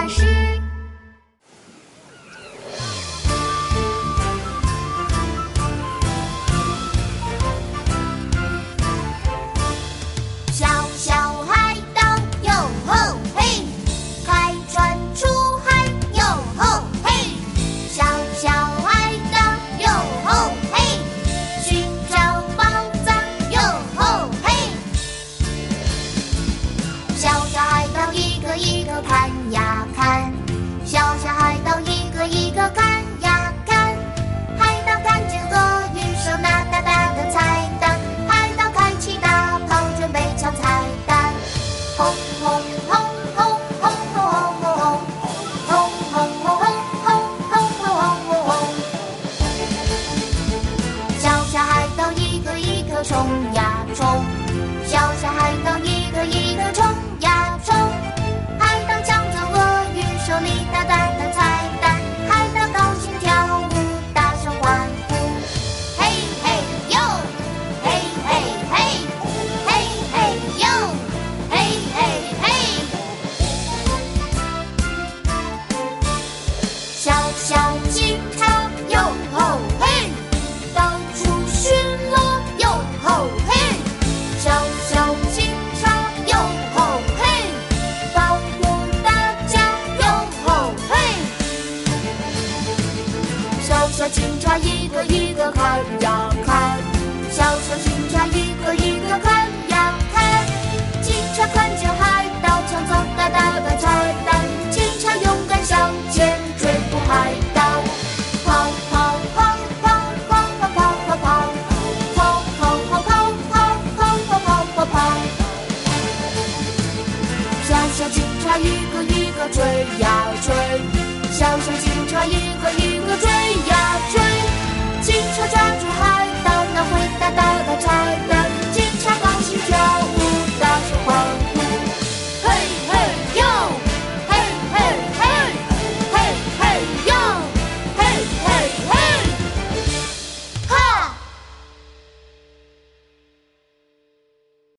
但是终于警察一个一个看呀看，小小警察一个一个看呀看。警察看见海盗，抢走大大的彩弹。警察勇敢向前追捕海盗，跑跑跑跑跑跑跑跑跑跑跑跑跑跑跑。小小警察一个一个追呀追。小小警察一个一个追呀追警察抓住他